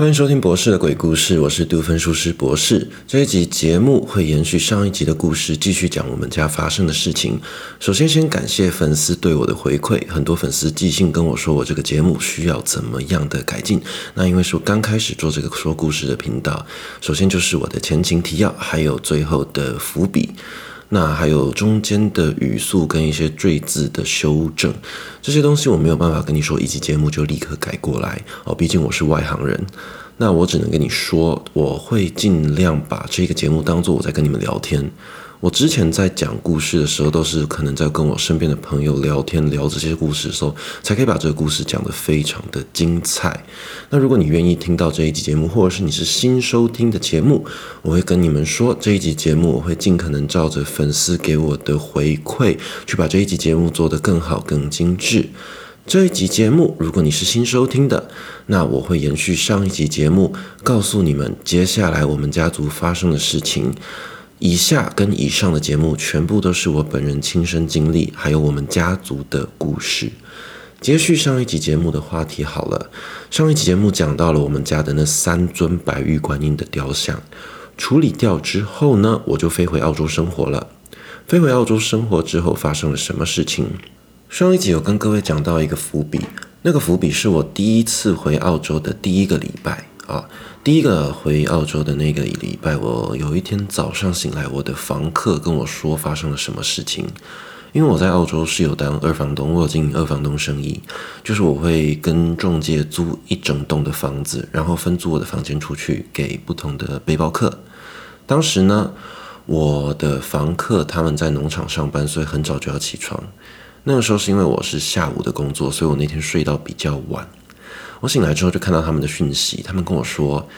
欢迎收听博士的鬼故事，我是杜芬舒斯博士。这一集节目会延续上一集的故事，继续讲我们家发生的事情。首先，先感谢粉丝对我的回馈，很多粉丝寄信跟我说，我这个节目需要怎么样的改进。那因为是我刚开始做这个说故事的频道，首先就是我的前情提要，还有最后的伏笔。那还有中间的语速跟一些赘字的修正，这些东西我没有办法跟你说一集节目就立刻改过来哦，毕竟我是外行人。那我只能跟你说，我会尽量把这个节目当做我在跟你们聊天。我之前在讲故事的时候，都是可能在跟我身边的朋友聊天，聊这些故事的时候，才可以把这个故事讲得非常的精彩。那如果你愿意听到这一集节目，或者是你是新收听的节目，我会跟你们说，这一集节目我会尽可能照着粉丝给我的回馈，去把这一集节目做得更好、更精致。这一集节目，如果你是新收听的，那我会延续上一集节目，告诉你们接下来我们家族发生的事情。以下跟以上的节目全部都是我本人亲身经历，还有我们家族的故事。接续上一集节目的话题好了，上一集节目讲到了我们家的那三尊白玉观音的雕像，处理掉之后呢，我就飞回澳洲生活了。飞回澳洲生活之后发生了什么事情？上一集有跟各位讲到一个伏笔，那个伏笔是我第一次回澳洲的第一个礼拜啊。第一个回澳洲的那个礼拜，我有一天早上醒来，我的房客跟我说发生了什么事情。因为我在澳洲是有当二房东，我有经营二房东生意，就是我会跟中介租一整栋的房子，然后分租我的房间出去给不同的背包客。当时呢，我的房客他们在农场上班，所以很早就要起床。那个时候是因为我是下午的工作，所以我那天睡到比较晚。我醒来之后就看到他们的讯息，他们跟我说，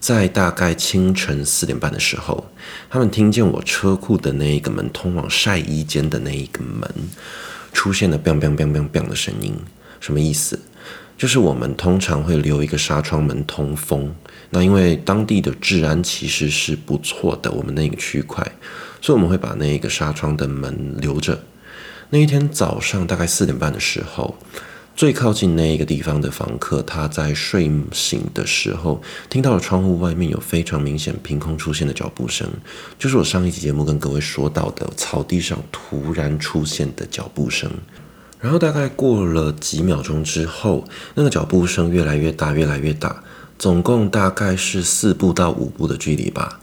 在大概清晨四点半的时候，他们听见我车库的那一个门通往晒衣间的那一个门出现了 “bang bang bang bang bang” 的声音。什么意思？就是我们通常会留一个纱窗门通风。那因为当地的治安其实是不错的，我们那个区块，所以我们会把那一个纱窗的门留着。那一天早上大概四点半的时候。最靠近那一个地方的房客，他在睡醒的时候，听到了窗户外面有非常明显凭空出现的脚步声，就是我上一集节目跟各位说到的草地上突然出现的脚步声。然后大概过了几秒钟之后，那个脚步声越来越大，越来越大，总共大概是四步到五步的距离吧。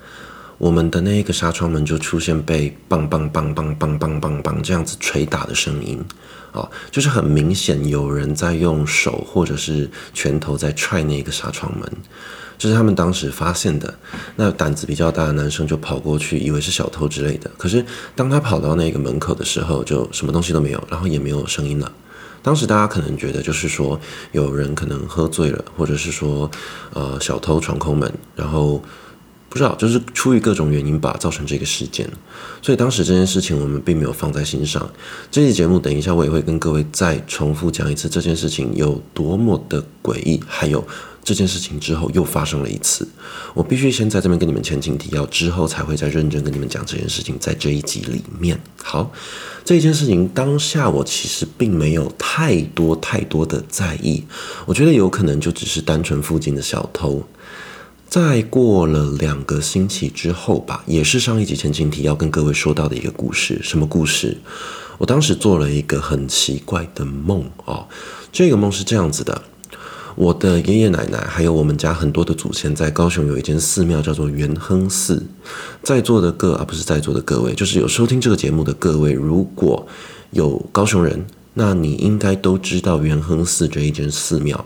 我们的那一个纱窗门就出现被棒棒棒棒棒棒棒棒这样子捶打的声音，啊，就是很明显有人在用手或者是拳头在踹那个纱窗门，这是他们当时发现的。那胆子比较大的男生就跑过去，以为是小偷之类的。可是当他跑到那个门口的时候，就什么东西都没有，然后也没有声音了。当时大家可能觉得就是说有人可能喝醉了，或者是说呃小偷闯空门，然后。不知道，就是出于各种原因吧，造成这个事件。所以当时这件事情我们并没有放在心上。这期节目等一下我也会跟各位再重复讲一次这件事情有多么的诡异，还有这件事情之后又发生了一次。我必须先在这边跟你们前情提要，之后才会再认真跟你们讲这件事情。在这一集里面，好，这件事情当下我其实并没有太多太多的在意，我觉得有可能就只是单纯附近的小偷。再过了两个星期之后吧，也是上一集前情提要跟各位说到的一个故事。什么故事？我当时做了一个很奇怪的梦哦。这个梦是这样子的：我的爷爷奶奶还有我们家很多的祖先，在高雄有一间寺庙叫做元亨寺。在座的各啊，不是在座的各位，就是有收听这个节目的各位，如果有高雄人，那你应该都知道元亨寺这一间寺庙。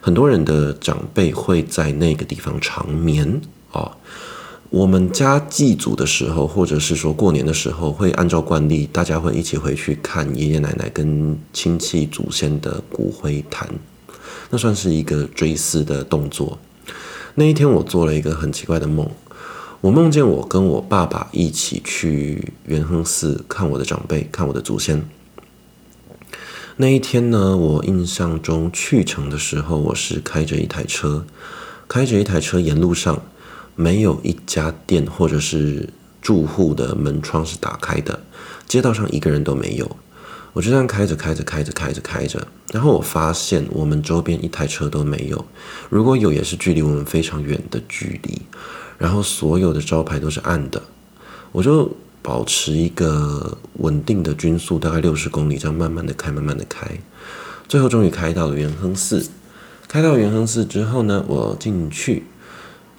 很多人的长辈会在那个地方长眠啊。我们家祭祖的时候，或者是说过年的时候，会按照惯例，大家会一起回去看爷爷奶奶跟亲戚祖先的骨灰坛，那算是一个追思的动作。那一天，我做了一个很奇怪的梦，我梦见我跟我爸爸一起去元亨寺看我的长辈，看我的祖先。那一天呢，我印象中去程的时候，我是开着一台车，开着一台车，沿路上没有一家店或者是住户的门窗是打开的，街道上一个人都没有。我就这样开着开着开着开着开着，然后我发现我们周边一台车都没有，如果有也是距离我们非常远的距离，然后所有的招牌都是暗的，我就保持一个稳定的均速，大概六十公里，这样慢慢的开，慢慢的开，最后终于开到了元亨寺。开到元亨寺之后呢，我进去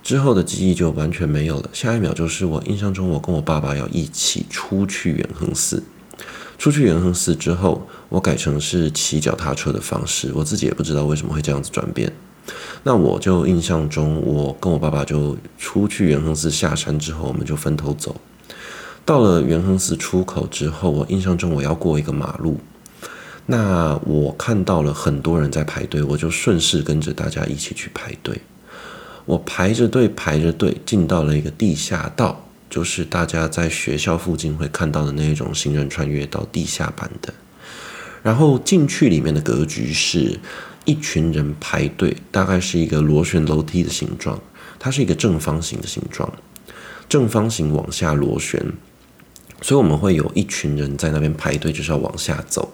之后的记忆就完全没有了，下一秒就是我印象中我跟我爸爸要一起出去元亨寺。出去元亨寺之后，我改成是骑脚踏车的方式，我自己也不知道为什么会这样子转变。那我就印象中，我跟我爸爸就出去元亨寺下山之后，我们就分头走。到了元亨寺出口之后，我印象中我要过一个马路，那我看到了很多人在排队，我就顺势跟着大家一起去排队。我排着队排着队进到了一个地下道。就是大家在学校附近会看到的那种行人穿越到地下版的，然后进去里面的格局是一群人排队，大概是一个螺旋楼梯的形状，它是一个正方形的形状，正方形往下螺旋，所以我们会有一群人在那边排队，就是要往下走。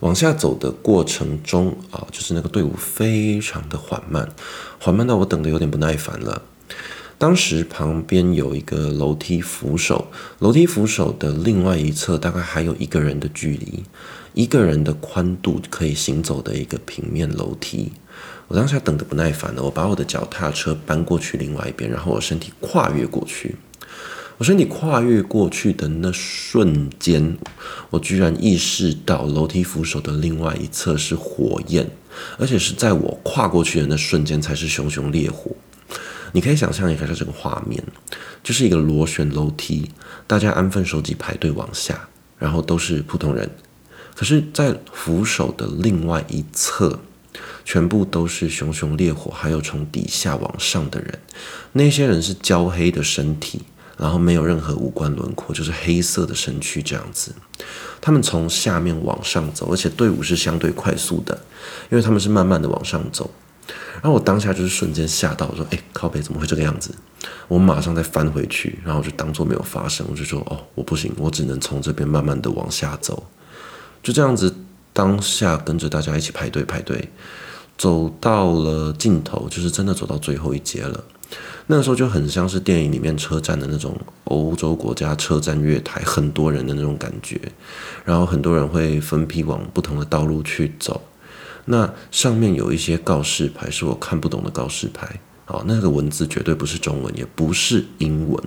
往下走的过程中啊，就是那个队伍非常的缓慢，缓慢到我等得有点不耐烦了。当时旁边有一个楼梯扶手，楼梯扶手的另外一侧大概还有一个人的距离，一个人的宽度可以行走的一个平面楼梯。我当下等得不耐烦了，我把我的脚踏车搬过去另外一边，然后我身体跨越过去。我身体跨越过去的那瞬间，我居然意识到楼梯扶手的另外一侧是火焰，而且是在我跨过去的那瞬间才是熊熊烈火。你可以想象一下这个画面，就是一个螺旋楼梯，大家安分守己排队往下，然后都是普通人。可是，在扶手的另外一侧，全部都是熊熊烈火，还有从底下往上的人。那些人是焦黑的身体，然后没有任何五官轮廓，就是黑色的身躯这样子。他们从下面往上走，而且队伍是相对快速的，因为他们是慢慢的往上走。然后我当下就是瞬间吓到，我说：“哎，靠北怎么会这个样子？”我马上再翻回去，然后我就当做没有发生，我就说：“哦，我不行，我只能从这边慢慢的往下走。”就这样子，当下跟着大家一起排队排队，走到了尽头，就是真的走到最后一节了。那个时候就很像是电影里面车站的那种欧洲国家车站月台，很多人的那种感觉，然后很多人会分批往不同的道路去走。那上面有一些告示牌是我看不懂的告示牌，好，那个文字绝对不是中文，也不是英文，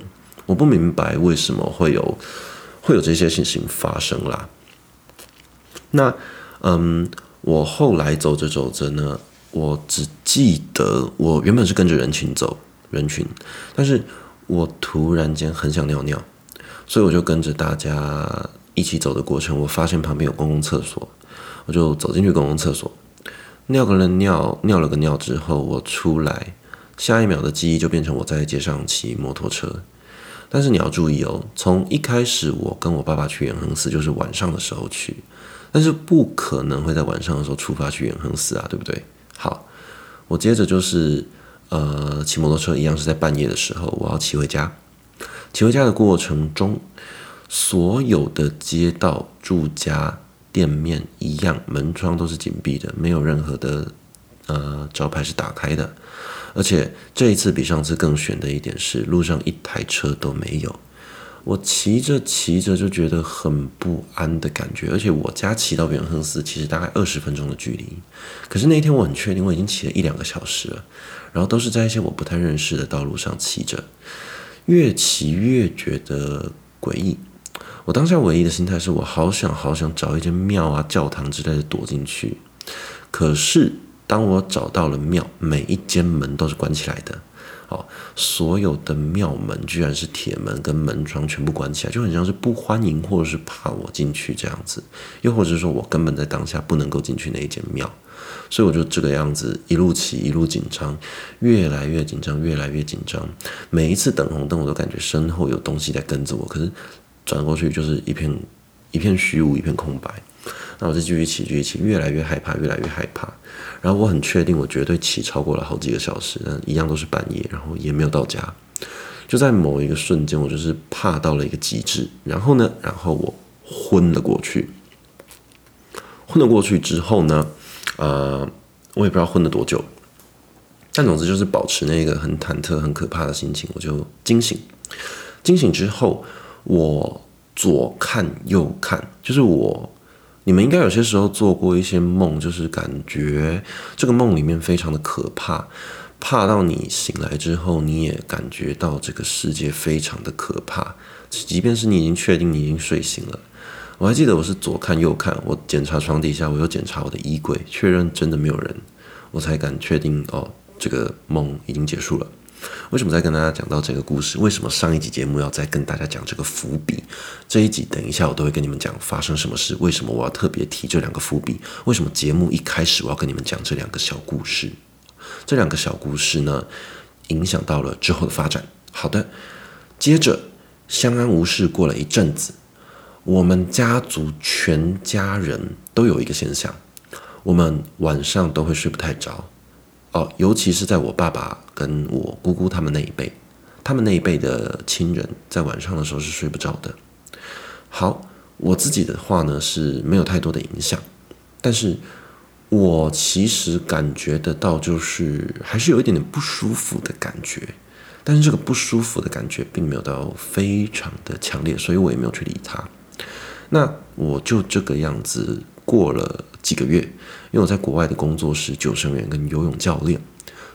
我不明白为什么会有会有这些事情发生啦。那嗯，我后来走着走着呢，我只记得我原本是跟着人群走，人群，但是我突然间很想尿尿，所以我就跟着大家一起走的过程，我发现旁边有公共厕所，我就走进去公共厕所。尿个了尿，尿了个尿之后，我出来，下一秒的记忆就变成我在街上骑摩托车。但是你要注意哦，从一开始我跟我爸爸去元亨寺就是晚上的时候去，但是不可能会在晚上的时候出发去元亨寺啊，对不对？好，我接着就是呃骑摩托车，一样是在半夜的时候，我要骑回家。骑回家的过程中，所有的街道住家。店面一样，门窗都是紧闭的，没有任何的呃招牌是打开的。而且这一次比上次更悬的一点是，路上一台车都没有。我骑着骑着就觉得很不安的感觉，而且我家骑到元亨寺其实大概二十分钟的距离，可是那一天我很确定我已经骑了一两个小时了，然后都是在一些我不太认识的道路上骑着，越骑越觉得诡异。我当下唯一的心态是我好想好想找一间庙啊、教堂之类的躲进去。可是当我找到了庙，每一间门都是关起来的。哦，所有的庙门居然是铁门跟门窗全部关起来，就很像是不欢迎或者是怕我进去这样子。又或者是说我根本在当下不能够进去那一间庙，所以我就这个样子一路骑一路紧张，越来越紧张，越来越紧张。每一次等红灯，我都感觉身后有东西在跟着我，可是。转过去就是一片一片虚无，一片空白。那我就继续骑，继续骑，越来越害怕，越来越害怕。然后我很确定，我绝对骑超过了好几个小时，但一样都是半夜，然后也没有到家。就在某一个瞬间，我就是怕到了一个极致。然后呢，然后我昏了过去。昏了过去之后呢，呃，我也不知道昏了多久，但总之就是保持那个很忐忑、很可怕的心情，我就惊醒。惊醒之后，我左看右看，就是我，你们应该有些时候做过一些梦，就是感觉这个梦里面非常的可怕。怕到你醒来之后，你也感觉到这个世界非常的可怕，即便是你已经确定你已经睡醒了。我还记得我是左看右看，我检查床底下，我又检查我的衣柜，确认真的没有人，我才敢确定哦，这个梦已经结束了。为什么在跟大家讲到这个故事？为什么上一集节目要再跟大家讲这个伏笔？这一集等一下我都会跟你们讲发生什么事。为什么我要特别提这两个伏笔？为什么节目一开始我要跟你们讲这两个小故事？这两个小故事呢，影响到了之后的发展。好的，接着相安无事过了一阵子，我们家族全家人都有一个现象，我们晚上都会睡不太着。哦，尤其是在我爸爸跟我姑姑他们那一辈，他们那一辈的亲人在晚上的时候是睡不着的。好，我自己的话呢是没有太多的影响，但是。我其实感觉得到，就是还是有一点点不舒服的感觉，但是这个不舒服的感觉并没有到非常的强烈，所以我也没有去理他。那我就这个样子过了几个月，因为我在国外的工作是救生员跟游泳教练，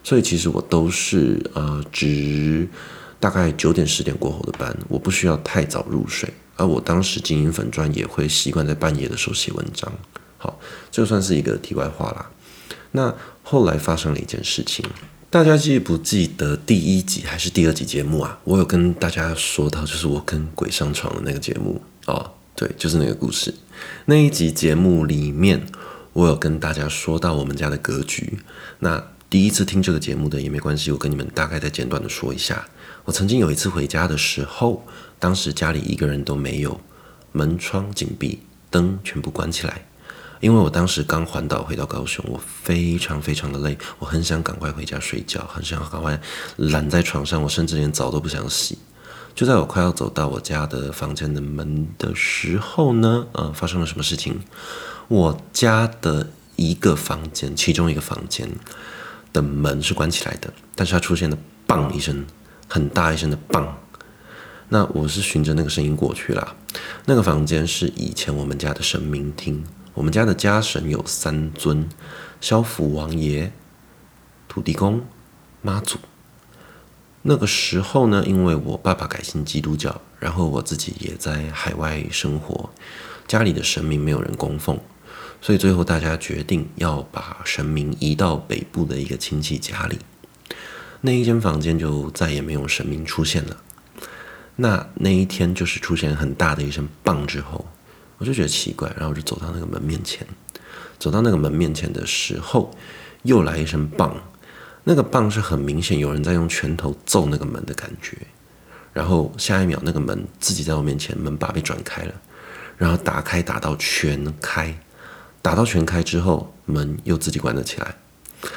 所以其实我都是呃值大概九点十点过后的班，我不需要太早入睡，而我当时经营粉砖也会习惯在半夜的时候写文章。好，这算是一个题外话啦。那后来发生了一件事情，大家记不记得第一集还是第二集节目啊？我有跟大家说到，就是我跟鬼上床的那个节目哦，对，就是那个故事。那一集节目里面，我有跟大家说到我们家的格局。那第一次听这个节目的也没关系，我跟你们大概再简短的说一下。我曾经有一次回家的时候，当时家里一个人都没有，门窗紧闭，灯全部关起来。因为我当时刚环岛回到高雄，我非常非常的累，我很想赶快回家睡觉，很想赶快懒在床上，我甚至连澡都不想洗。就在我快要走到我家的房间的门的时候呢，呃，发生了什么事情？我家的一个房间，其中一个房间的门是关起来的，但是它出现了“砰”一声，很大一声的“砰”。那我是循着那个声音过去啦。那个房间是以前我们家的神明厅。我们家的家神有三尊：萧府王爷、土地公、妈祖。那个时候呢，因为我爸爸改信基督教，然后我自己也在海外生活，家里的神明没有人供奉，所以最后大家决定要把神明移到北部的一个亲戚家里。那一间房间就再也没有神明出现了。那那一天就是出现很大的一声“棒”之后。我就觉得奇怪，然后我就走到那个门面前，走到那个门面前的时候，又来一声“棒”，那个“棒”是很明显有人在用拳头揍那个门的感觉。然后下一秒，那个门自己在我面前，门把被转开了，然后打开打到全开，打到全开之后，门又自己关了起来。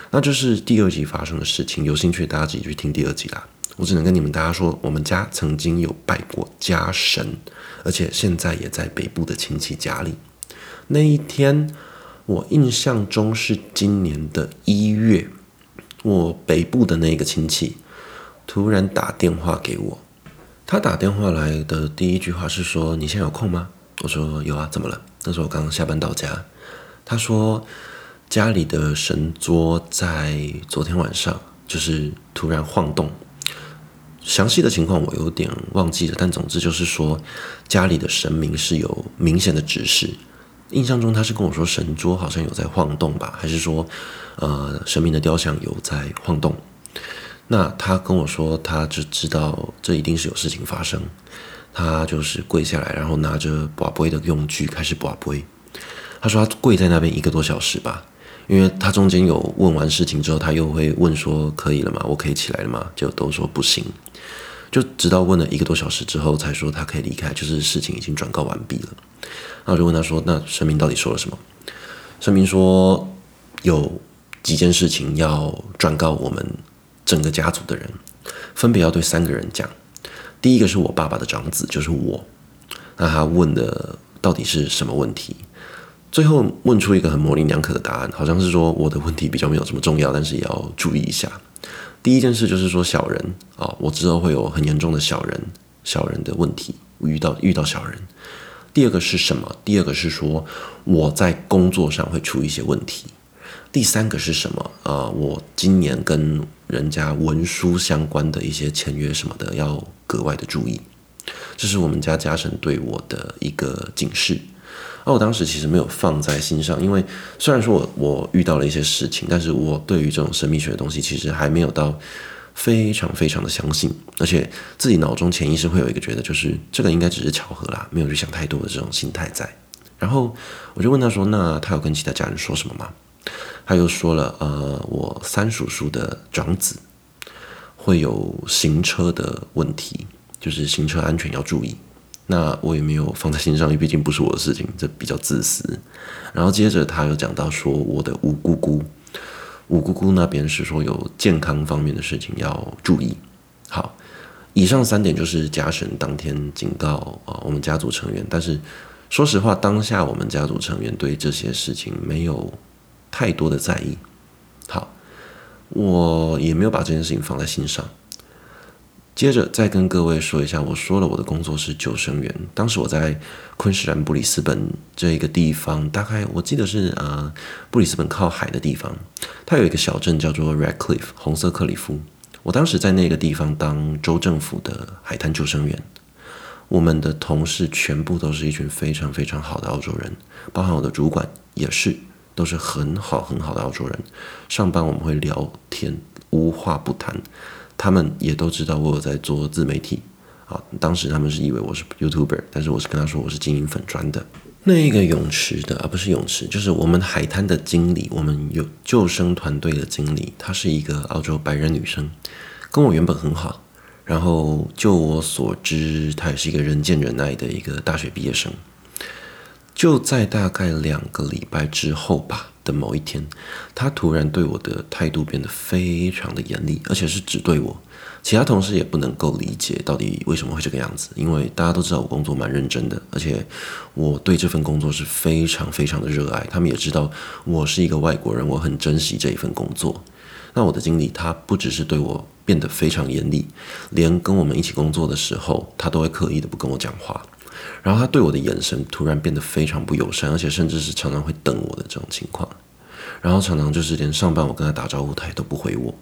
那这是第二集发生的事情，有兴趣大家自己去听第二集啦。我只能跟你们大家说，我们家曾经有拜过家神，而且现在也在北部的亲戚家里。那一天，我印象中是今年的一月，我北部的那个亲戚突然打电话给我。他打电话来的第一句话是说：“你现在有空吗？”我说：“有啊，怎么了？”那时候我刚刚下班到家。他说：“家里的神桌在昨天晚上就是突然晃动。”详细的情况我有点忘记了，但总之就是说，家里的神明是有明显的指示。印象中他是跟我说神桌好像有在晃动吧，还是说，呃，神明的雕像有在晃动？那他跟我说，他就知道这一定是有事情发生。他就是跪下来，然后拿着跋杯的用具开始跋杯。他说他跪在那边一个多小时吧。因为他中间有问完事情之后，他又会问说：“可以了吗？我可以起来了吗？”就都说不行，就直到问了一个多小时之后，才说他可以离开，就是事情已经转告完毕了。然后就问他说：“那神明到底说了什么？”神明说有几件事情要转告我们整个家族的人，分别要对三个人讲。第一个是我爸爸的长子，就是我。那他问的到底是什么问题？最后问出一个很模棱两可的答案，好像是说我的问题比较没有这么重要，但是也要注意一下。第一件事就是说小人啊、我之后会有很严重的小人小人的问题，遇到遇到小人。第二个是什么？第二个是说我在工作上会出一些问题。第三个是什么？啊、我今年跟人家文书相关的一些签约什么的，要格外的注意。这是我们家家神对我的一个警示。而我当时其实没有放在心上，因为虽然说我我遇到了一些事情，但是我对于这种神秘学的东西其实还没有到非常非常的相信，而且自己脑中潜意识会有一个觉得，就是这个应该只是巧合啦，没有去想太多的这种心态在。然后我就问他说：“那他有跟其他家人说什么吗？”他又说了，呃，我三叔叔的长子会有行车的问题，就是行车安全要注意。那我也没有放在心上，因为毕竟不是我的事情，这比较自私。然后接着他又讲到说，我的五姑姑，五姑姑那边是说有健康方面的事情要注意。好，以上三点就是家神当天警告啊，我们家族成员。但是说实话，当下我们家族成员对这些事情没有。太多的在意，好，我也没有把这件事情放在心上。接着再跟各位说一下，我说了我的工作是救生员。当时我在昆士兰布里斯本这一个地方，大概我记得是呃布里斯本靠海的地方，它有一个小镇叫做 Red Cliff（ 红色克里夫。我当时在那个地方当州政府的海滩救生员，我们的同事全部都是一群非常非常好的澳洲人，包含我的主管也是。都是很好很好的澳洲人，上班我们会聊天，无话不谈。他们也都知道我有在做自媒体啊。当时他们是以为我是 YouTuber，但是我是跟他说我是经营粉砖的。那一个泳池的，而不是泳池，就是我们海滩的经理，我们有救生团队的经理，她是一个澳洲白人女生，跟我原本很好。然后就我所知，她也是一个人见人爱的一个大学毕业生。就在大概两个礼拜之后吧的某一天，他突然对我的态度变得非常的严厉，而且是只对我，其他同事也不能够理解到底为什么会这个样子，因为大家都知道我工作蛮认真的，而且我对这份工作是非常非常的热爱，他们也知道我是一个外国人，我很珍惜这一份工作。那我的经理他不只是对我变得非常严厉，连跟我们一起工作的时候，他都会刻意的不跟我讲话。然后他对我的眼神突然变得非常不友善，而且甚至是常常会瞪我的这种情况。然后常常就是连上班我跟他打招呼，他也都不回我。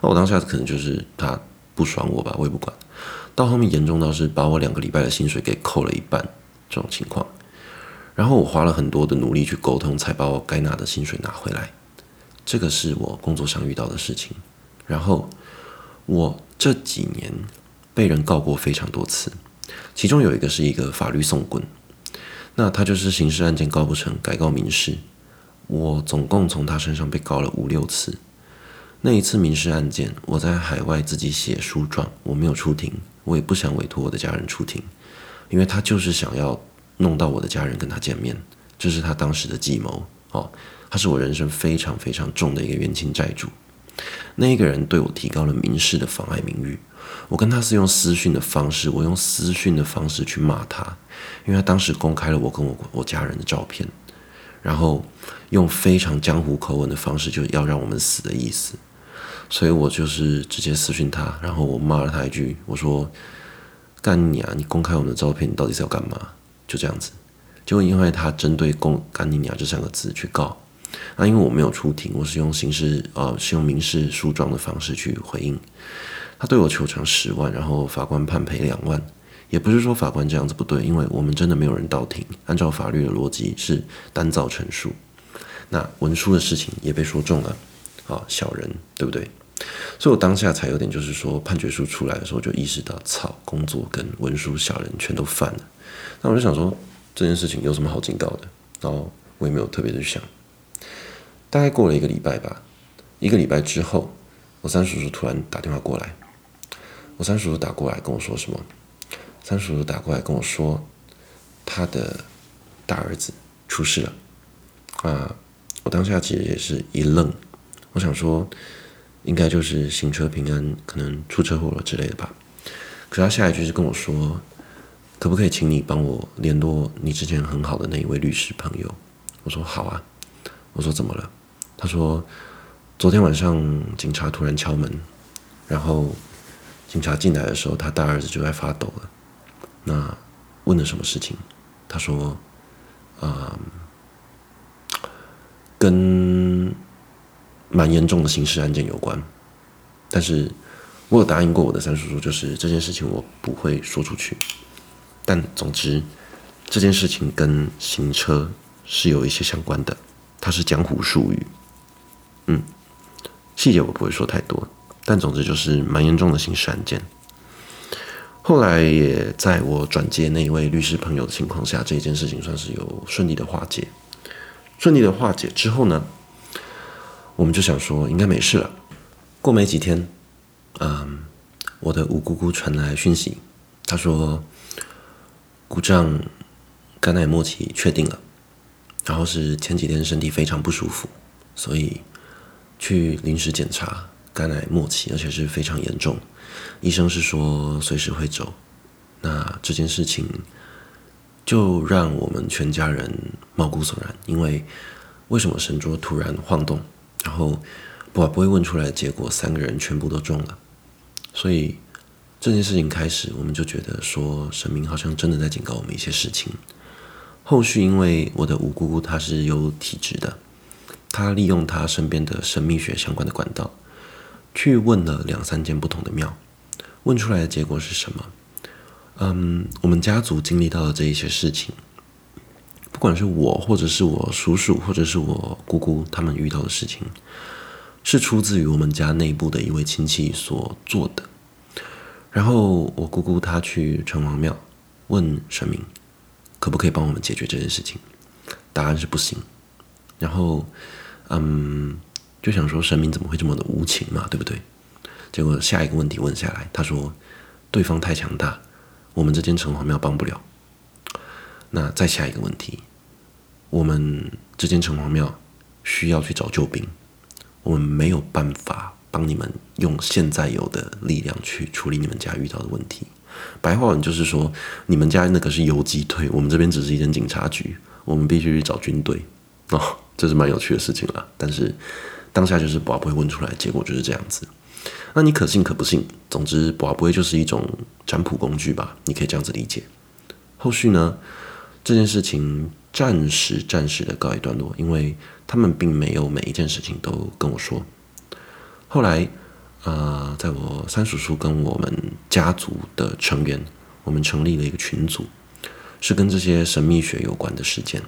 那我当下可能就是他不爽我吧，我也不管。到后面严重到是把我两个礼拜的薪水给扣了一半这种情况。然后我花了很多的努力去沟通，才把我该拿的薪水拿回来。这个是我工作上遇到的事情。然后我这几年被人告过非常多次。其中有一个是一个法律讼棍，那他就是刑事案件告不成，改告民事。我总共从他身上被告了五六次。那一次民事案件，我在海外自己写诉状，我没有出庭，我也不想委托我的家人出庭，因为他就是想要弄到我的家人跟他见面，这是他当时的计谋。哦，他是我人生非常非常重的一个冤亲债主。那一个人对我提高了民事的妨碍名誉。我跟他是用私讯的方式，我用私讯的方式去骂他，因为他当时公开了我跟我我家人的照片，然后用非常江湖口吻的方式，就要让我们死的意思，所以我就是直接私讯他，然后我骂了他一句，我说：“干你啊！你公开我们的照片，你到底是要干嘛？”就这样子，就因为他针对“公干你娘”这三个字去告，那因为我没有出庭，我是用刑事呃是用民事诉状的方式去回应。他对我求偿十万，然后法官判赔两万，也不是说法官这样子不对，因为我们真的没有人到庭，按照法律的逻辑是单造陈述，那文书的事情也被说中了，啊，小人对不对？所以我当下才有点就是说判决书出来的时候就意识到，操，工作跟文书小人全都犯了，那我就想说这件事情有什么好警告的，然后我也没有特别的去想，大概过了一个礼拜吧，一个礼拜之后，我三叔叔突然打电话过来。我三叔叔打过来跟我说什么？三叔叔打过来跟我说，他的大儿子出事了。啊，我当下其实也是一愣，我想说，应该就是行车平安，可能出车祸了之类的吧。可是他下一句是跟我说，可不可以请你帮我联络你之前很好的那一位律师朋友？我说好啊。我说怎么了？他说昨天晚上警察突然敲门，然后警察进来的时候，他大儿子就在发抖了。那问了什么事情？他说啊、嗯，跟蛮严重的刑事案件有关。但是我有答应过我的三叔叔，就是这件事情我不会说出去。但总之，这件事情跟行车是有一些相关的。它是江湖术语，嗯，细节我不会说太多，但总之就是蛮严重的刑事案件。后来也在我转接那一位律师朋友的情况下，这件事情算是有顺利的化解。顺利的化解之后呢，我们就想说应该没事了。过没几天，嗯，我的五姑姑传来讯息，她说姑丈肝癌末期确定了。然后是前几天身体非常不舒服，所以去临时检查肝癌末期，而且是非常严重。医生是说随时会走。那这件事情就让我们全家人毛骨悚然，因为为什么神桌突然晃动，然后不不会问出来结果，三个人全部都中了。所以这件事情开始，我们就觉得说神明好像真的在警告我们一些事情。后续因为我的五姑姑她是有体质的，她利用她身边的神秘学相关的管道，去问了两三间不同的庙，问出来的结果是什么？嗯，我们家族经历到的这一些事情，不管是我或者是我叔叔或者是我姑姑他们遇到的事情，是出自于我们家内部的一位亲戚所做的。然后我姑姑她去城隍庙问神明。可不可以帮我们解决这件事情？答案是不行。然后，嗯，就想说神明怎么会这么的无情嘛，对不对？结果下一个问题问下来，他说对方太强大，我们这间城隍庙帮不了。那再下一个问题，我们这间城隍庙需要去找救兵，我们没有办法帮你们用现在有的力量去处理你们家遇到的问题。白话文就是说，你们家那个是游击队，我们这边只是一间警察局，我们必须去找军队哦，这是蛮有趣的事情啦。但是当下就是博不会问出来，结果就是这样子。那你可信可不信？总之，博不会就是一种占卜工具吧，你可以这样子理解。后续呢，这件事情暂时暂时的告一段落，因为他们并没有每一件事情都跟我说。后来。啊、呃，在我三叔叔跟我们家族的成员，我们成立了一个群组，是跟这些神秘学有关的事件，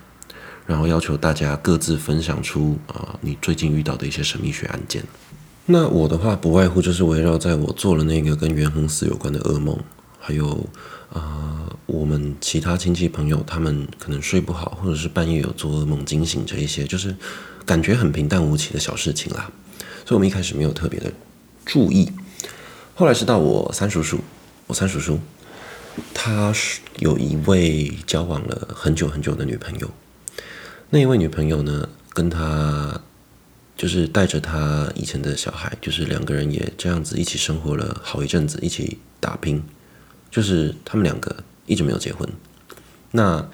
然后要求大家各自分享出啊、你最近遇到的一些神秘学案件。那我的话，不外乎就是围绕在我做了那个跟元亨寺有关的噩梦，还有啊、我们其他亲戚朋友他们可能睡不好，或者是半夜有做噩梦惊醒这一些，就是感觉很平淡无奇的小事情啦。所以我们一开始没有特别的。注意，后来是到我三叔叔，我三叔叔，他是有一位交往了很久很久的女朋友，那一位女朋友呢，跟他就是带着他以前的小孩，就是两个人也这样子一起生活了好一阵子，一起打拼，就是他们两个一直没有结婚，那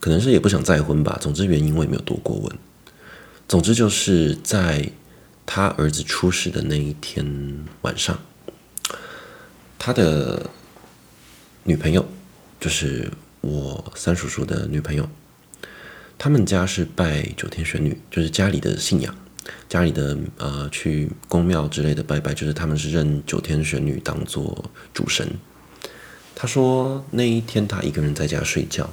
可能是也不想再婚吧，总之原因我也没有多过问，总之就是在。他儿子出事的那一天晚上，他的女朋友就是我三叔叔的女朋友。他们家是拜九天玄女，就是家里的信仰，家里的呃去宫庙之类的拜拜，就是他们是认九天玄女当做主神。他说那一天他一个人在家睡觉，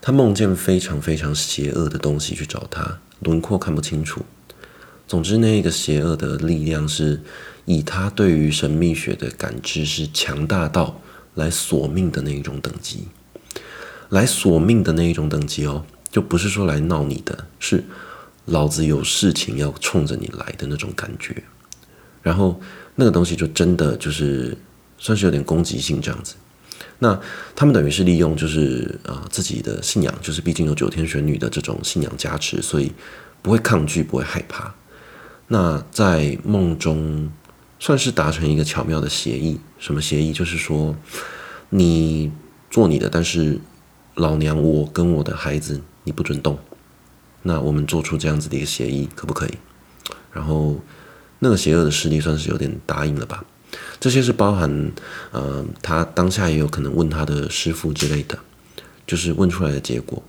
他梦见非常非常邪恶的东西去找他，轮廓看不清楚。总之，那个邪恶的力量是以他对于神秘学的感知是强大到来索命的那一种等级，来索命的那一种等级哦，就不是说来闹你的，是老子有事情要冲着你来的那种感觉。然后那个东西就真的就是算是有点攻击性这样子。那他们等于是利用就是啊、自己的信仰，就是毕竟有九天玄女的这种信仰加持，所以不会抗拒，不会害怕。那在梦中算是达成一个巧妙的协议，什么协议？就是说，你做你的，但是老娘我跟我的孩子你不准动。那我们做出这样子的一个协议，可不可以？然后那个邪恶的势力算是有点答应了吧。这些是包含，呃，他当下也有可能问他的师父之类的，就是问出来的结果。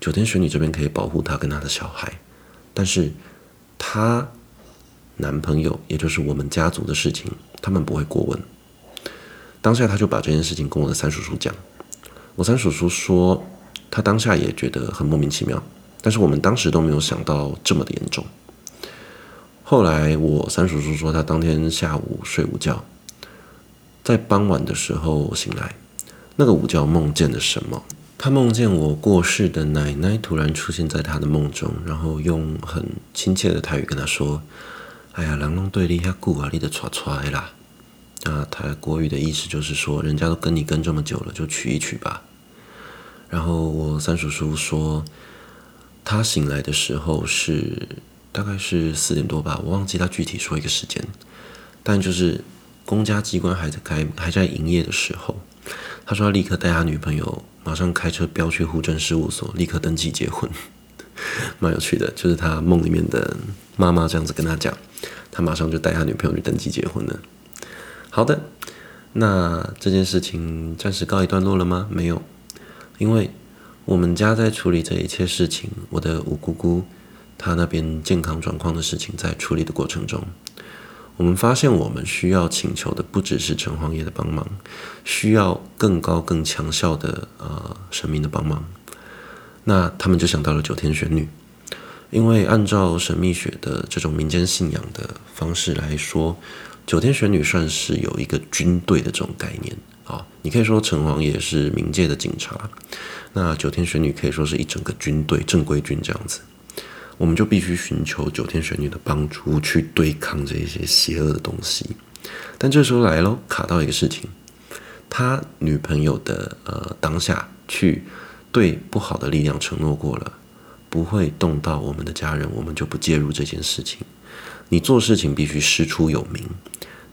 九天玄女这边可以保护他跟他的小孩，但是他男朋友，也就是我们家族的事情，他们不会过问。当下他就把这件事情跟我的三叔叔讲，我三叔叔说他当下也觉得很莫名其妙，但是我们当时都没有想到这么的严重。后来我三叔叔说他当天下午睡午觉。在傍晚的时候醒来，那个午觉梦见了什么？他梦见我过世的奶奶突然出现在他的梦中，然后用很亲切的台语跟他说：“哎呀，人拢对你遐久啊，你得娶娶啦。”啊，他国语的意思就是说，人家都跟你跟这么久了，就娶一娶吧。然后我三叔叔说，他醒来的时候是大概是四点多吧，我忘记他具体说一个时间，但就是。公家机关还在开，还在营业的时候，他说他立刻带他女朋友，马上开车飙去户政事务所，立刻登记结婚，蛮有趣的。就是他梦里面的妈妈这样子跟他讲，他马上就带他女朋友去登记结婚了。好的，那这件事情暂时告一段落了吗？没有，因为我们家在处理这一切事情，我的五姑姑她那边健康状况的事情在处理的过程中。我们发现，我们需要请求的不只是城隍爷的帮忙，需要更高、更强效的呃神明的帮忙。那他们就想到了九天玄女，因为按照神秘学的这种民间信仰的方式来说，九天玄女算是有一个军队的这种概念啊。你可以说城隍爷是冥界的警察，那九天玄女可以说是一整个军队、正规军这样子。我们就必须寻求九天玄女的帮助去对抗这些邪恶的东西，但这时候来喽，卡到一个事情，他女朋友的呃当下去对不好的力量承诺过了，不会动到我们的家人，我们就不介入这件事情。你做事情必须师出有名，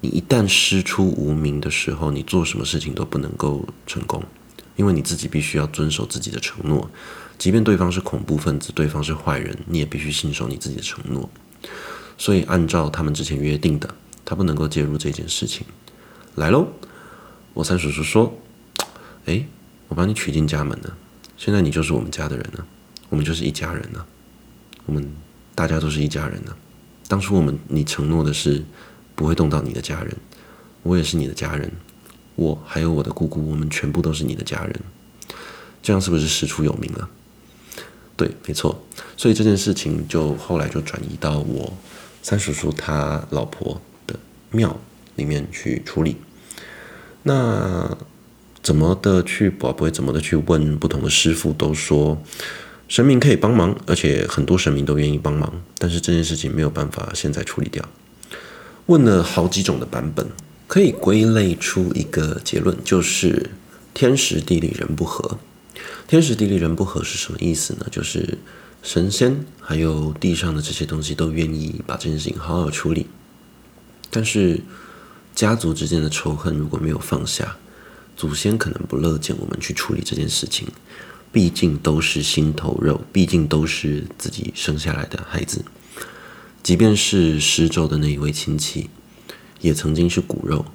你一旦师出无名的时候，你做什么事情都不能够成功，因为你自己必须要遵守自己的承诺。即便对方是恐怖分子，对方是坏人，你也必须信守你自己的承诺。所以，按照他们之前约定的，他不能够介入这件事情。来喽，我三叔叔说：“哎，我把你娶进家门了，现在你就是我们家的人了，我们就是一家人了，我们大家都是一家人了。当初我们你承诺的是不会动到你的家人，我也是你的家人，我还有我的姑姑，我们全部都是你的家人。这样是不是师出有名了？”对，没错，所以这件事情就后来就转移到我三叔叔他老婆的庙里面去处理。那怎么的去，不会怎么的去问不同的师傅，都说神明可以帮忙，而且很多神明都愿意帮忙，但是这件事情没有办法现在处理掉。问了好几种的版本，可以归类出一个结论，就是天时地利人不和。天时地利人不和是什么意思呢？就是神仙还有地上的这些东西都愿意把这件事情好好处理，但是家族之间的仇恨如果没有放下，祖先可能不乐见我们去处理这件事情。毕竟都是心头肉，毕竟都是自己生下来的孩子，即便是施咒的那一位亲戚，也曾经是骨肉，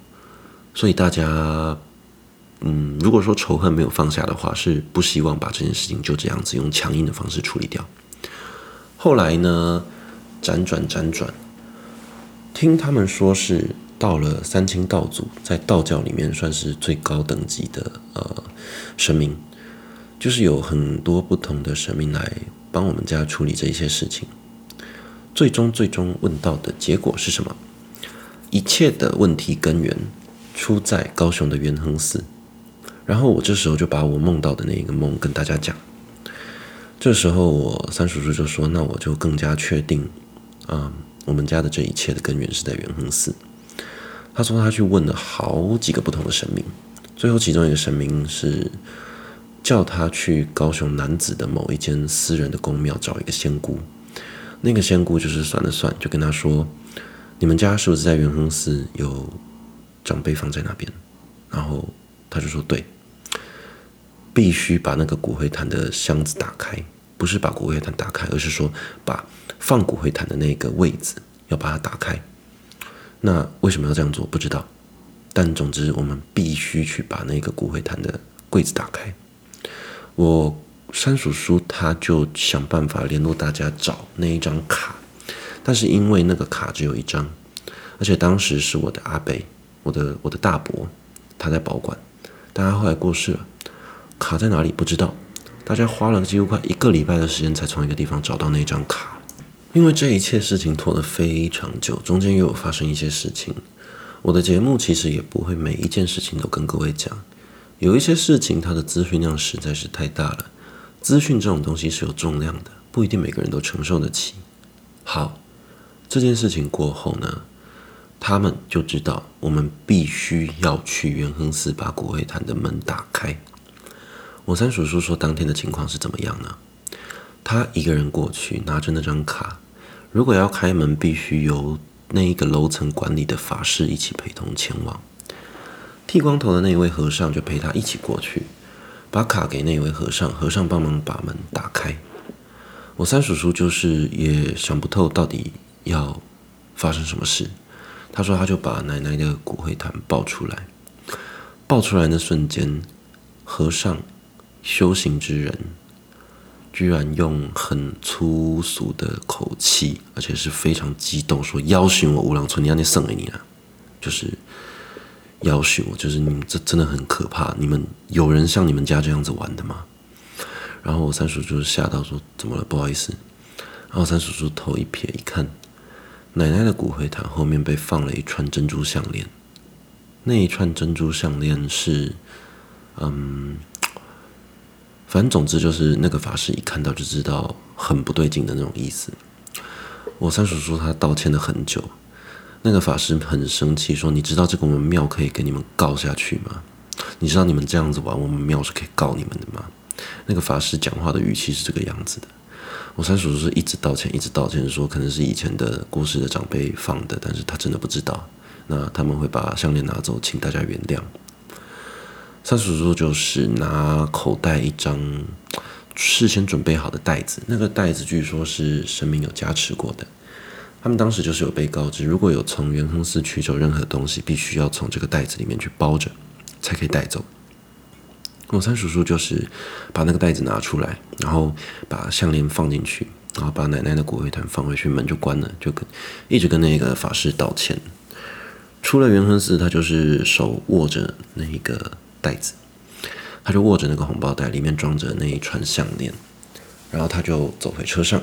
所以大家。嗯，如果说仇恨没有放下的话，是不希望把这件事情就这样子用强硬的方式处理掉。后来呢，辗转辗转，听他们说是到了三清道祖，在道教里面算是最高等级的呃神明，就是有很多不同的神明来帮我们家处理这些事情。最终最终问到的结果是什么？一切的问题根源出在高雄的元亨寺。然后我这时候就把我梦到的那一个梦跟大家讲。这时候我三叔叔就说：“那我就更加确定，啊、我们家的这一切的根源是在元亨寺。”他说他去问了好几个不同的神明，最后其中一个神明是叫他去高雄男子的某一间私人的宫庙找一个仙姑。那个仙姑就是算了算，就跟他说：“你们家是不是在元亨寺有长辈放在那边？”然后他就说：“对。”必须把那个骨灰坛的箱子打开，不是把骨灰坛打开，而是说把放骨灰坛的那个位置要把它打开。那为什么要这样做？不知道。但总之，我们必须去把那个骨灰坛的柜子打开。我三叔叔他就想办法联络大家找那一张卡，但是因为那个卡只有一张，而且当时是我的阿伯，我的我的大伯，他在保管，但他后来过世了，卡在哪里不知道。大家花了几乎快一个礼拜的时间才从一个地方找到那张卡。因为这一切事情拖得非常久，中间又有发生一些事情。我的节目其实也不会每一件事情都跟各位讲，有一些事情它的资讯量实在是太大了，资讯这种东西是有重量的，不一定每个人都承受得起。好，这件事情过后呢，他们就知道我们必须要去元亨寺把骨灰坛的门打开。我三叔叔说当天的情况是怎么样呢？他一个人过去拿着那张卡，如果要开门，必须由那一个楼层管理的法师一起陪同前往，剃光头的那一位和尚就陪他一起过去，把卡给那位和尚，和尚帮忙把门打开。我三叔叔就是也想不透到底要发生什么事，他说他就把奶奶的骨灰坛抱出来，抱出来那瞬间，和尚修行之人。居然用很粗俗的口气，而且是非常激动，说：“要挟我五郎村，你让你送给你啊！”就是要挟我，就是你们这真的很可怕。你们有人像你们家这样子玩的吗？然后我三叔就吓到说：“怎么了？不好意思。”然后三叔叔头一撇，一看，奶奶的骨灰坛后面被放了一串珍珠项链，那一串珍珠项链是，嗯。反正总之就是那个法师一看到就知道很不对劲的那种意思。我三叔叔他道歉了很久，那个法师很生气说：“你知道这个我们庙可以给你们告下去吗？你知道你们这样子玩，我们庙是可以告你们的吗？”那个法师讲话的语气是这个样子的。我三叔叔是一直道歉，一直道歉，说可能是以前的过世的长辈放的，但是他真的不知道。那他们会把项链拿走，请大家原谅。三叔叔就是拿口袋一张事先准备好的袋子，那个袋子据说是神明有加持过的。他们当时就是有被告知，如果有从元亨寺取走任何东西，必须要从这个袋子里面去包着，才可以带走。我三叔叔就是把那个袋子拿出来，然后把项链放进去，然后把奶奶的骨灰坛放回去，门就关了，就跟一直跟那个法师道歉。出了元亨寺，他就是手握着那一个。袋子，他就握着那个红包袋，里面装着那一串项链，然后他就走回车上，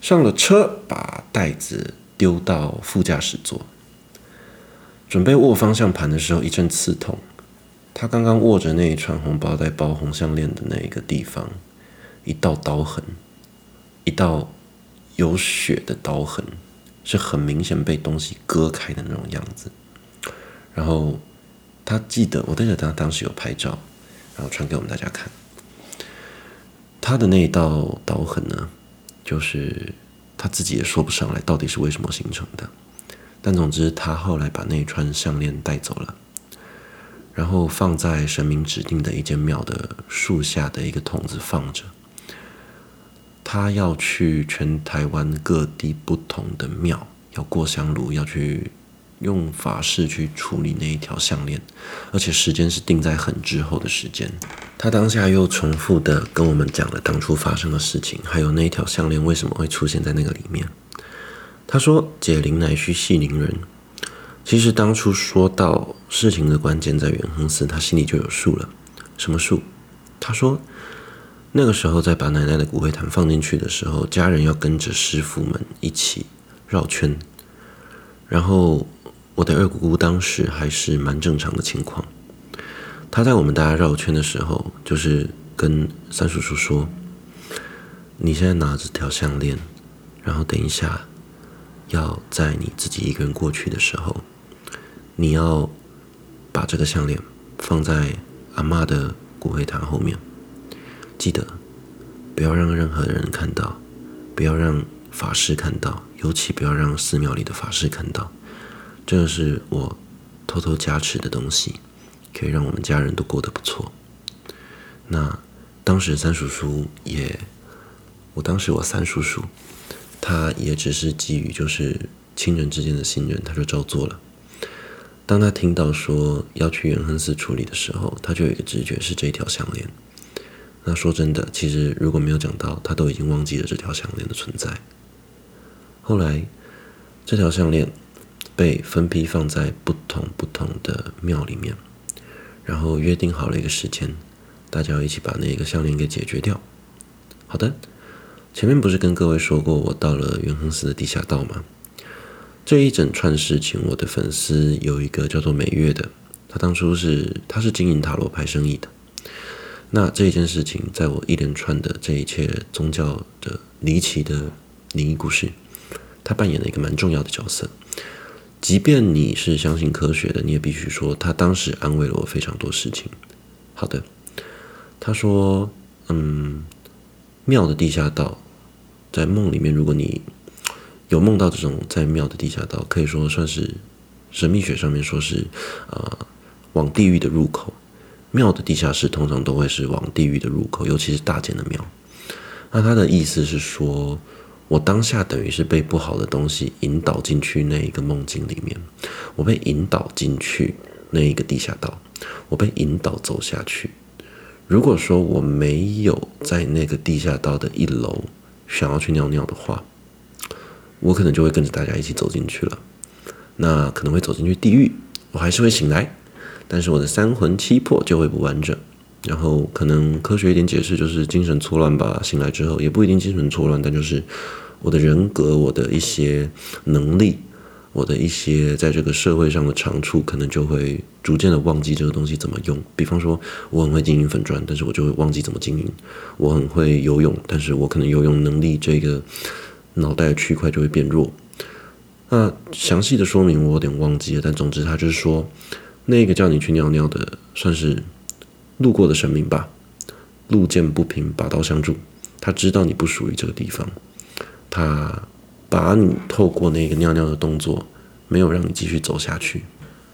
上了车，把袋子丢到副驾驶座，准备握方向盘的时候一阵刺痛，他刚刚握着那一串红包袋包红项链的那一个地方，一道刀痕，一道有血的刀痕，是很明显被东西割开的那种样子，然后。他记得，我记得他当时有拍照，然后传给我们大家看。他的那一道刀痕呢，就是他自己也说不上来到底是为什么形成的。但总之，他后来把那一串项链带走了，然后放在神明指定的一间庙的树下的一个桶子放着。他要去全台湾各地不同的庙，要过香炉，要去。用法式去处理那一条项链，而且时间是定在很之后的时间。他当下又重复的跟我们讲了当初发生的事情，还有那一条项链为什么会出现在那个里面。他说：“解铃乃须系铃人。”其实当初说到事情的关键在元亨寺，他心里就有数了。什么数？他说：“那个时候在把奶奶的骨灰坛放进去的时候，家人要跟着师傅们一起绕圈，然后。”我的二姑姑当时还是蛮正常的情况，她在我们大家绕圈的时候，就是跟三叔叔说：“你现在拿着条项链，然后等一下要在你自己一个人过去的时候，你要把这个项链放在阿嬷的骨灰坛后面，记得不要让任何人看到，不要让法师看到，尤其不要让寺庙里的法师看到。”这是我偷偷加持的东西，可以让我们家人都过得不错。那当时三叔叔也我当时我三叔叔，他也只是基于就是亲人之间的信任，他就照做了。当他听到说要去元亨寺处理的时候，他就有一个直觉是这条项链。那说真的，其实如果没有讲到，他都已经忘记了这条项链的存在。后来，这条项链被分批放在不同不同的庙里面，然后约定好了一个时间，大家要一起把那个项链给解决掉。好的，前面不是跟各位说过我到了元亨寺的地下道吗？这一整串事情，我的粉丝有一个叫做美月的，他当初是他是经营塔罗牌生意的。那这一件事情，在我一连串的这一切宗教的离奇的灵异故事，他扮演了一个蛮重要的角色。即便你是相信科学的，你也必须说，他当时安慰了我非常多事情。好的，他说，嗯，庙的地下道，在梦里面，如果你有梦到这种在庙的地下道，可以说算是神秘学上面说是、呃，往地狱的入口。庙的地下室通常都会是往地狱的入口，尤其是大间的庙。那他的意思是说，我当下等于是被不好的东西引导进去那一个梦境里面，我被引导进去那一个地下道，我被引导走下去。如果说我没有在那个地下道的一楼想要去尿尿的话，我可能就会跟着大家一起走进去了。那可能会走进去地狱，我还是会醒来。但是我的三魂七魄就会不完整，然后可能科学一点解释就是精神错乱吧。醒来之后也不一定精神错乱，但就是我的人格、我的一些能力、我的一些在这个社会上的长处，可能就会逐渐的忘记这个东西怎么用。比方说，我很会经营粉砖，但是我就会忘记怎么经营。我很会游泳，但是我可能游泳能力这个脑袋区块就会变弱。那详细的说明我有点忘记了，但总之他就是说。那个叫你去尿尿的，算是路过的神明吧。路见不平，拔刀相助。他知道你不属于这个地方，他把你透过那个尿尿的动作，没有让你继续走下去。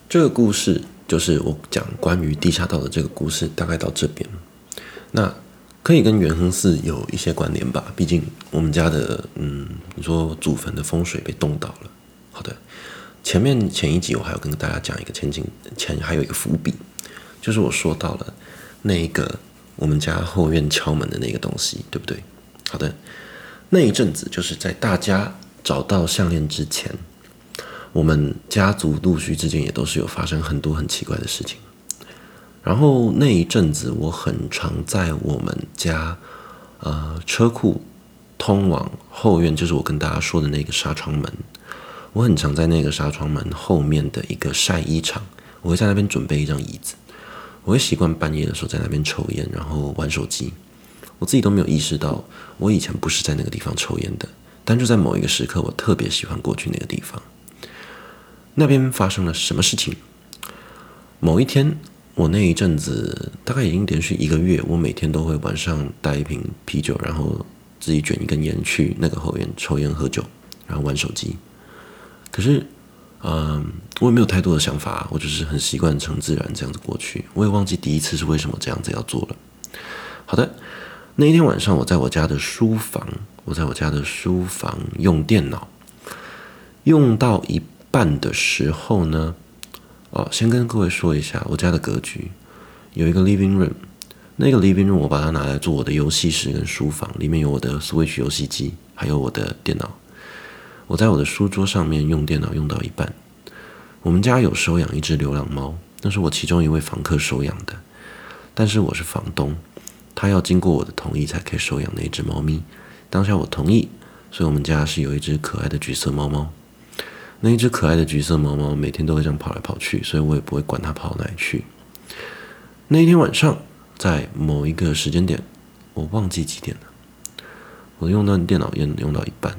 这个故事就是我讲关于地下道的这个故事，大概到这边。那可以跟元亨寺有一些关联吧？毕竟我们家的，嗯，你说祖坟的风水被动倒了。好的。前面前一集我还要跟大家讲一个前景前还有一个伏笔，就是我说到了那一个我们家后院敲门的那个东西，对不对？好的，那一阵子就是在大家找到项链之前，我们家族陆续之间也都是有发生很多很奇怪的事情。然后那一阵子我很常在我们家呃车库通往后院，就是我跟大家说的那个纱窗门。我很常在那个纱窗门后面的一个晒衣场，我会在那边准备一张椅子，我会习惯半夜的时候在那边抽烟，然后玩手机。我自己都没有意识到，我以前不是在那个地方抽烟的，但就在某一个时刻，我特别喜欢过去那个地方。那边发生了什么事情？某一天，我那一阵子大概已经连续一个月，我每天都会晚上带一瓶啤酒，然后自己卷一根烟去那个后院抽烟喝酒，然后玩手机。可是，嗯、我也没有太多的想法，我就是很习惯成自然这样子过去。我也忘记第一次是为什么这样子要做了。好的，那一天晚上，我在我家的书房，我在我家的书房用电脑，用到一半的时候呢，哦，先跟各位说一下我家的格局，有一个 living room，那个 living room 我把它拿来做我的游戏室跟书房，里面有我的 Switch 游戏机，还有我的电脑。我在我的书桌上面用电脑用到一半，我们家有收养一只流浪猫，那是我其中一位房客收养的，但是我是房东，他要经过我的同意才可以收养那一只猫咪。当下我同意，所以我们家是有一只可爱的橘色猫猫。那一只可爱的橘色猫猫每天都会这样跑来跑去，所以我也不会管它跑哪里去。那一天晚上，在某一个时间点，我忘记几点了，我用到电脑用用到一半。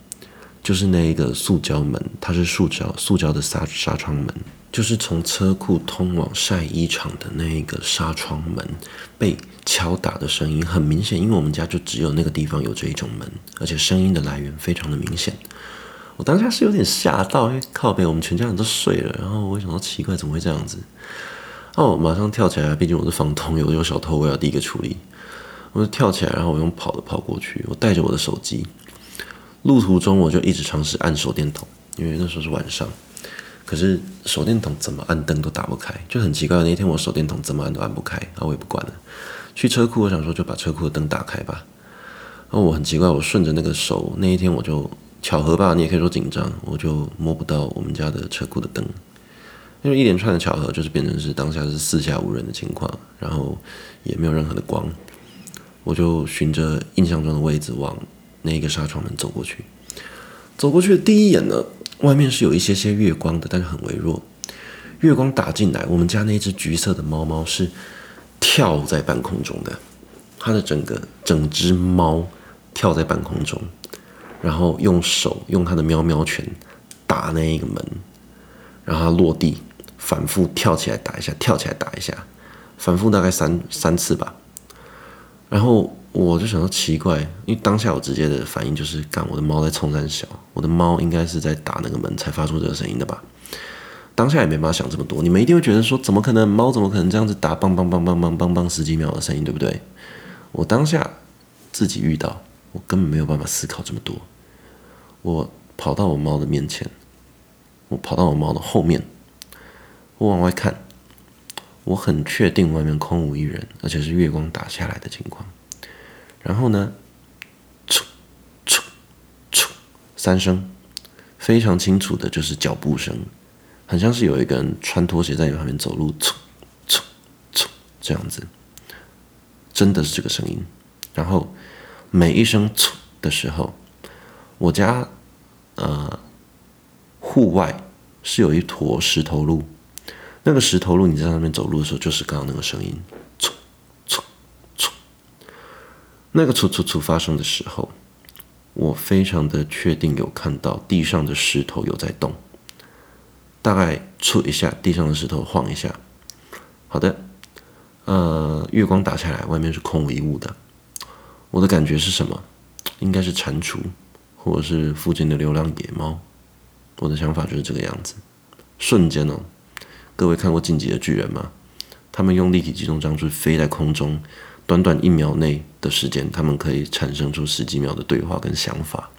就是那一个塑胶门，它是塑胶塑胶的纱纱窗门，就是从车库通往晒衣场的那一个纱窗门被敲打的声音很明显，因为我们家就只有那个地方有这一种门，而且声音的来源非常的明显。我当下是有点吓到，因为靠北我们全家人都睡了，然后我想到奇怪怎么会这样子，哦，马上跳起来，毕竟我是房东，有有小偷，我要第一个处理，我就跳起来，然后我用跑的跑过去，我带着我的手机。路途中我就一直尝试按手电筒，因为那时候是晚上，可是手电筒怎么按灯都打不开，就很奇怪。那一天我手电筒怎么按都按不开，然后我也不管了，去车库，我想说就把车库的灯打开吧。然后我很奇怪，我顺着那个手，那一天我就巧合吧，你也可以说紧张，我就摸不到我们家的车库的灯，因为一连串的巧合就是变成是当下是四下无人的情况，然后也没有任何的光，我就循着印象中的位置往。那一个纱窗门走过去，走过去的第一眼呢，外面是有一些些月光的，但是很微弱。月光打进来，我们家那只橘色的猫猫是跳在半空中的，它的整个整只猫跳在半空中，然后用手用它的喵喵拳打那一个门，然后它落地反复跳起来打一下，跳起来打一下，反复大概三三次吧，然后。我就想到奇怪，因为当下我直接的反应就是，干我的猫在冲山小，我的猫应该是在打那个门才发出这个声音的吧。当下也没办法想这么多，你们一定会觉得说，怎么可能猫怎么可能这样子打，梆梆梆梆梆梆梆十几秒的声音，对不对？我当下自己遇到，我根本没有办法思考这么多。我跑到我猫的面前，我跑到我猫的后面，我往外看，我很确定外面空无一人，而且是月光打下来的情况。然后呢，嗖嗖嗖三声，非常清楚的就是脚步声，很像是有一个人穿拖鞋在你旁边走路，嗖嗖嗖这样子，真的是这个声音。然后每一声嗖的时候，我家呃户外是有一坨石头路，那个石头路你在上面走路的时候，就是刚刚那个声音。那个“嗖嗖嗖”发生的时候，我非常的确定有看到地上的石头有在动，大概“嗖”一下，地上的石头晃一下。好的，呃，月光打下来，外面是空无一物的。我的感觉是什么？应该是蟾蜍，或者是附近的流浪野猫。我的想法就是这个样子。瞬间哦，各位看过《进击的巨人》吗？他们用立体机动装置飞在空中。短短一秒内的时间，他们可以产生出十几秒的对话跟想法，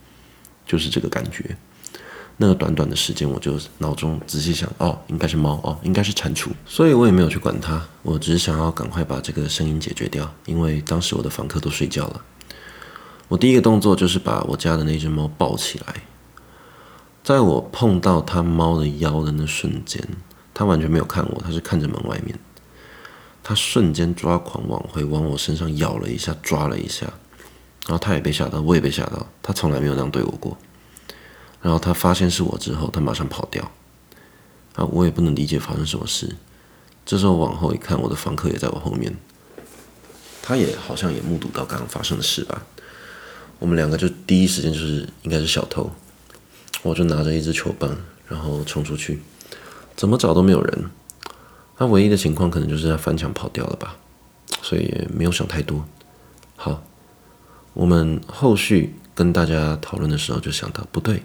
就是这个感觉。那个短短的时间，我就脑中仔细想，哦，应该是猫，哦，应该是蟾蜍，所以我也没有去管它，我只是想要赶快把这个声音解决掉，因为当时我的房客都睡觉了。我第一个动作就是把我家的那只猫抱起来，在我碰到它猫的腰的那瞬间，它完全没有看我，它是看着门外面。他瞬间抓狂往回往我身上咬了一下，抓了一下，然后他也被吓到，我也被吓到。他从来没有那样对我过。然后他发现是我之后，他马上跑掉。啊，我也不能理解发生什么事。这时候往后一看，我的房客也在我后面，他也好像也目睹到刚刚发生的事吧。我们两个就第一时间就是应该是小偷，我就拿着一只球棒，然后冲出去，怎么找都没有人。他唯一的情况可能就是他翻墙跑掉了吧，所以没有想太多。好，我们后续跟大家讨论的时候就想到，不对，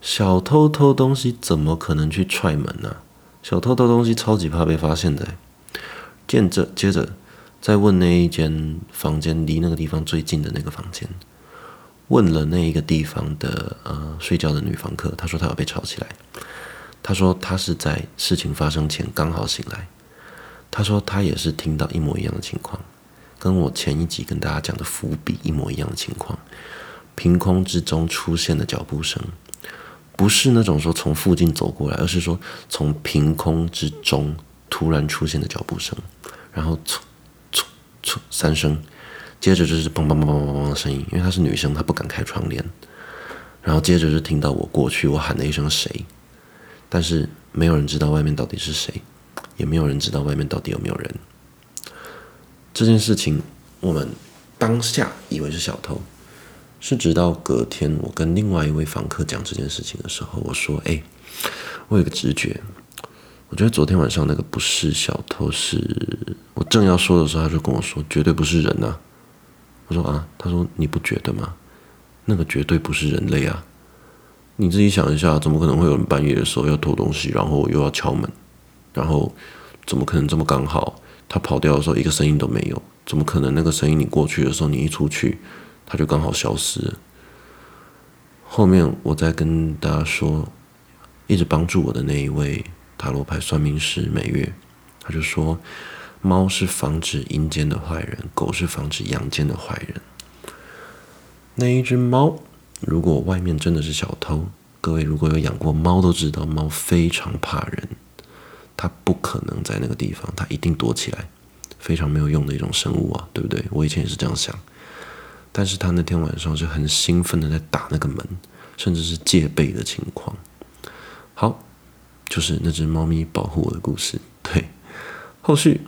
小偷偷东西怎么可能去踹门呢、小偷偷东西超级怕被发现的。接着接着再问那一间房间离那个地方最近的那个房间，问了那一个地方的呃睡觉的女房客，她说她有被吵起来。他说他是在事情发生前刚好醒来。他说他也是听到一模一样的情况，跟我前一集跟大家讲的伏笔一模一样的情况。凭空之中出现的脚步声，不是那种说从附近走过来，而是说从凭空之中突然出现的脚步声，然后嗖嗖嗖三声，接着就是砰砰砰砰砰砰的声音，因为她是女生，她不敢开窗帘。然后接着就听到我过去，我喊了一声谁。但是没有人知道外面到底是谁，也没有人知道外面到底有没有人。这件事情，我们当下以为是小偷，是直到隔天，我跟另外一位房客讲这件事情的时候，我说：“哎，我有个直觉，我觉得昨天晚上那个不是小偷是……我正要说的时候，他就跟我说：绝对不是人呐！我说啊，他说你不觉得吗？那个绝对不是人类啊！你自己想一下，怎么可能会有人半夜的时候要偷东西，然后又要敲门，然后怎么可能这么刚好？他跑掉的时候一个声音都没有，怎么可能那个声音你过去的时候，你一出去？”他就刚好消失。后面我再跟大家说，一直帮助我的那一位塔罗牌算命师美月，他就说，猫是防止阴间的坏人，狗是防止阳间的坏人。那一只猫，如果外面真的是小偷，各位如果有养过猫都知道，猫非常怕人，它不可能在那个地方，它一定躲起来，非常没有用的一种生物啊，对不对？我以前也是这样想。但是他那天晚上是很兴奋的在打那个门，甚至是戒备的情况。好，就是那只猫咪保护我的故事。对，后续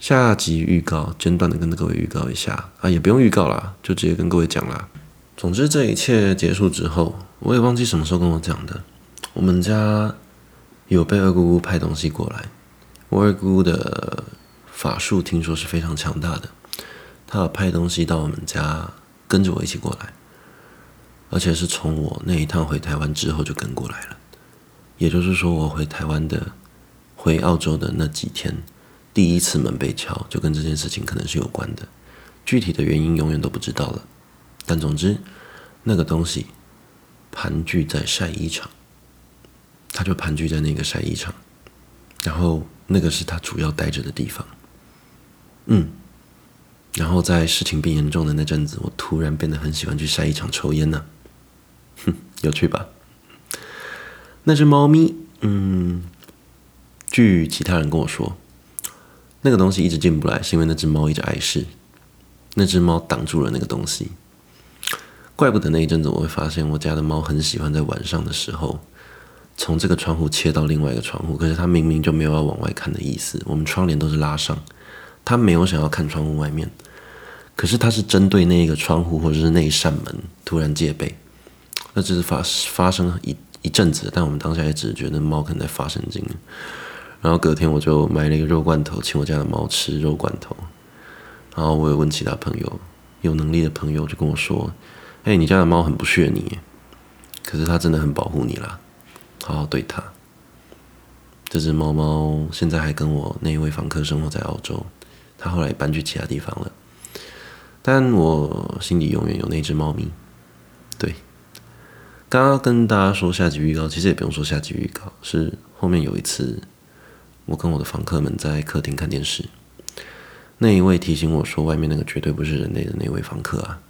下集预告，简短的跟各位预告一下啊，也不用预告啦，就直接跟各位讲啦。总之这一切结束之后，我也忘记什么时候跟我讲的。我们家有被二姑姑派东西过来，我二姑的法术听说是非常强大的。她要派东西到我们家，跟着我一起过来，而且是从我那一趟回台湾之后就跟过来了。也就是说，我回台湾的、回澳洲的那几天，第一次门被敲，就跟这件事情可能是有关的。具体的原因永远都不知道了。但总之，那个东西盘踞在晒衣场，他就盘踞在那个晒衣场，然后那个是他主要待着的地方。嗯。然后在事情变严重的那阵子，我突然变得很喜欢去晒衣场抽烟呢。哼，有趣吧？那只猫咪，嗯，据其他人跟我说，那个东西一直进不来，是因为那只猫一直碍事。那只猫挡住了那个东西，怪不得那一阵子我会发现我家的猫很喜欢在晚上的时候从这个窗户切到另外一个窗户，可是它明明就没有要往外看的意思，我们窗帘都是拉上。它没有想要看窗户外面，可是它是针对那一个窗户或者是那一扇门突然戒备，那只是发发生一一阵子，但我们当下也只是觉得猫可能在发神经。然后隔天我就买了一个肉罐头，请我家的猫吃肉罐头。然后我也问其他朋友，有能力的朋友就跟我说：“哎，你家的猫很不屑你，可是它真的很保护你啦，好好对它。”这只猫猫现在还跟我那一位房客生活在澳洲。它后来搬去其他地方了，但我心里永远有那只猫咪。对，刚刚跟大家说下集预告，其实也不用说下集预告，是后面有一次，我跟我的房客们在客厅看电视，那一位提醒我说外面那个绝对不是人类的那位房客啊，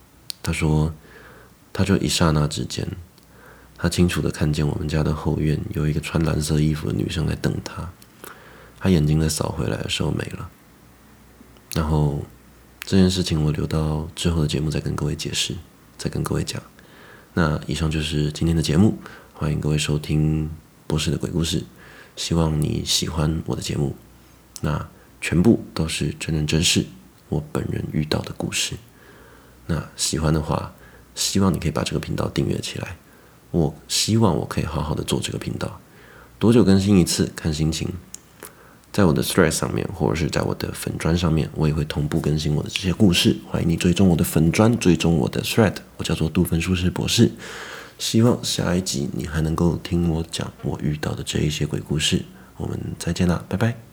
他说，他就一刹那之间，他清楚的看见我们家的后院有一个穿蓝色衣服的女生在瞪他，他眼睛在扫回来的时候没了。然后这件事情我留到之后的节目再跟各位解释，再跟各位讲。那以上就是今天的节目，欢迎各位收听博士的鬼故事，希望你喜欢我的节目。那全部都是真人真事，我本人遇到的故事。那喜欢的话，希望你可以把这个频道订阅起来。我希望我可以好好的做这个频道，多久更新一次看心情。在我的 Thread 上面，或者是在我的粉专上面，我也会同步更新我的这些故事。欢迎你追踪我的粉专，追踪我的 Thread，我叫做杜芬舒斯博士。希望下一集你还能够听我讲我遇到的这一些鬼故事。我们再见啦，拜拜。